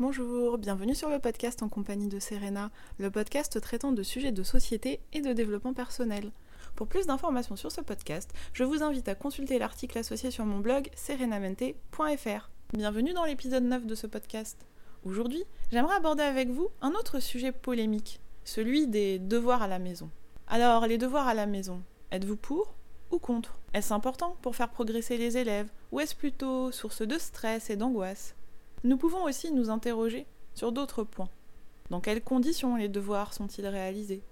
Bonjour, bienvenue sur le podcast en compagnie de Serena, le podcast traitant de sujets de société et de développement personnel. Pour plus d'informations sur ce podcast, je vous invite à consulter l'article associé sur mon blog serenamente.fr. Bienvenue dans l'épisode 9 de ce podcast. Aujourd'hui, j'aimerais aborder avec vous un autre sujet polémique, celui des devoirs à la maison. Alors, les devoirs à la maison, êtes-vous pour ou contre? Est-ce important pour faire progresser les élèves ou est-ce plutôt source de stress et d'angoisse? Nous pouvons aussi nous interroger sur d'autres points. Dans quelles conditions les devoirs sont-ils réalisés?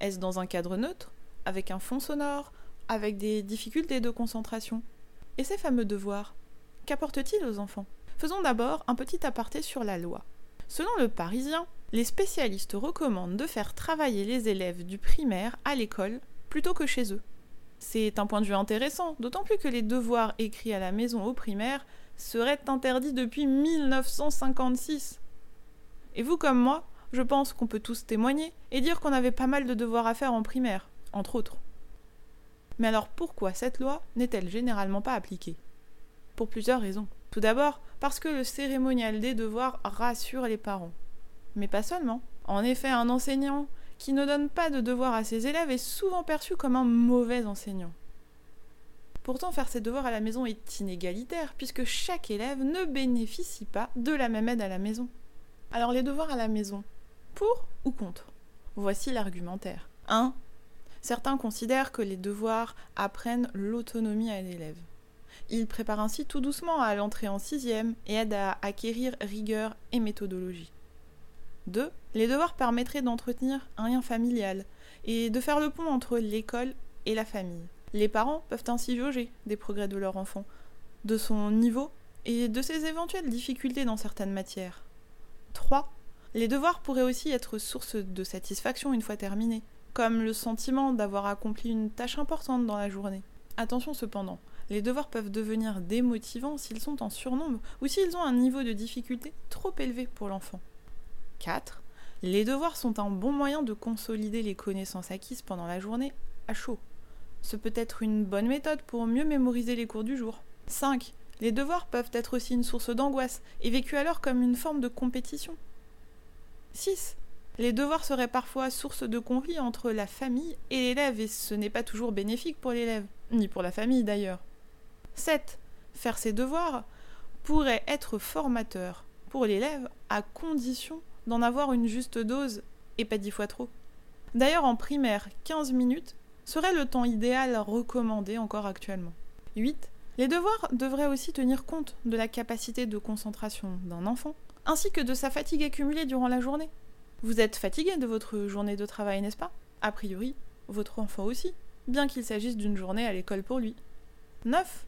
Est-ce dans un cadre neutre, avec un fond sonore, avec des difficultés de concentration? Et ces fameux devoirs, qu'apportent-ils aux enfants? Faisons d'abord un petit aparté sur la loi. Selon le Parisien, les spécialistes recommandent de faire travailler les élèves du primaire à l'école plutôt que chez eux. C'est un point de vue intéressant, d'autant plus que les devoirs écrits à la maison au primaire serait interdit depuis 1956. Et vous comme moi, je pense qu'on peut tous témoigner et dire qu'on avait pas mal de devoirs à faire en primaire, entre autres. Mais alors pourquoi cette loi n'est-elle généralement pas appliquée? Pour plusieurs raisons. Tout d'abord, parce que le cérémonial des devoirs rassure les parents. Mais pas seulement. En effet, un enseignant qui ne donne pas de devoirs à ses élèves est souvent perçu comme un mauvais enseignant. Pourtant, faire ses devoirs à la maison est inégalitaire, puisque chaque élève ne bénéficie pas de la même aide à la maison. Alors les devoirs à la maison, pour ou contre? Voici l'argumentaire. 1. Certains considèrent que les devoirs apprennent l'autonomie à l'élève. Ils préparent ainsi tout doucement à l'entrée en sixième et aident à acquérir rigueur et méthodologie. 2. Les devoirs permettraient d'entretenir un lien familial et de faire le pont entre l'école et la famille. Les parents peuvent ainsi jauger des progrès de leur enfant, de son niveau et de ses éventuelles difficultés dans certaines matières. 3. Les devoirs pourraient aussi être source de satisfaction une fois terminés, comme le sentiment d'avoir accompli une tâche importante dans la journée. Attention cependant, les devoirs peuvent devenir démotivants s'ils sont en surnombre ou s'ils ont un niveau de difficulté trop élevé pour l'enfant. 4. Les devoirs sont un bon moyen de consolider les connaissances acquises pendant la journée à chaud. Ce peut être une bonne méthode pour mieux mémoriser les cours du jour. 5. Les devoirs peuvent être aussi une source d'angoisse et vécus alors comme une forme de compétition. 6. Les devoirs seraient parfois source de conflit entre la famille et l'élève et ce n'est pas toujours bénéfique pour l'élève, ni pour la famille d'ailleurs. 7. Faire ses devoirs pourrait être formateur pour l'élève à condition d'en avoir une juste dose et pas dix fois trop. D'ailleurs en primaire, 15 minutes serait le temps idéal recommandé encore actuellement? 8. Les devoirs devraient aussi tenir compte de la capacité de concentration d'un enfant, ainsi que de sa fatigue accumulée durant la journée. Vous êtes fatigué de votre journée de travail, n'est-ce pas? A priori, votre enfant aussi, bien qu'il s'agisse d'une journée à l'école pour lui. 9.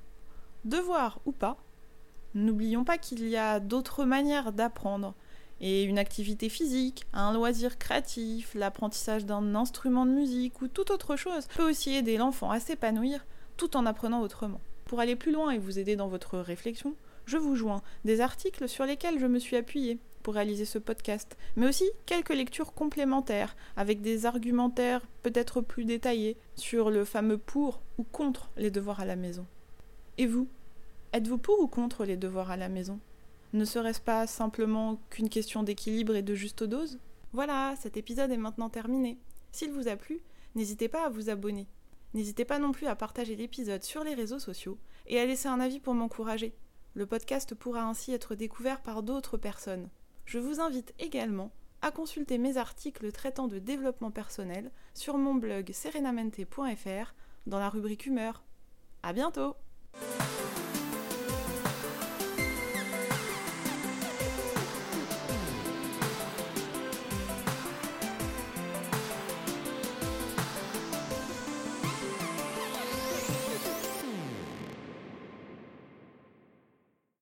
Devoir ou pas, n'oublions pas qu'il y a d'autres manières d'apprendre et une activité physique, un loisir créatif, l'apprentissage d'un instrument de musique ou toute autre chose peut aussi aider l'enfant à s'épanouir tout en apprenant autrement. Pour aller plus loin et vous aider dans votre réflexion, je vous joins des articles sur lesquels je me suis appuyée pour réaliser ce podcast, mais aussi quelques lectures complémentaires avec des argumentaires peut-être plus détaillés sur le fameux pour ou contre les devoirs à la maison. Et vous Êtes-vous pour ou contre les devoirs à la maison? Ne serait-ce pas simplement qu'une question d'équilibre et de juste dose? Voilà, cet épisode est maintenant terminé. S'il vous a plu, n'hésitez pas à vous abonner. N'hésitez pas non plus à partager l'épisode sur les réseaux sociaux et à laisser un avis pour m'encourager. Le podcast pourra ainsi être découvert par d'autres personnes. Je vous invite également à consulter mes articles traitant de développement personnel sur mon blog serenamente.fr dans la rubrique humeur. À bientôt!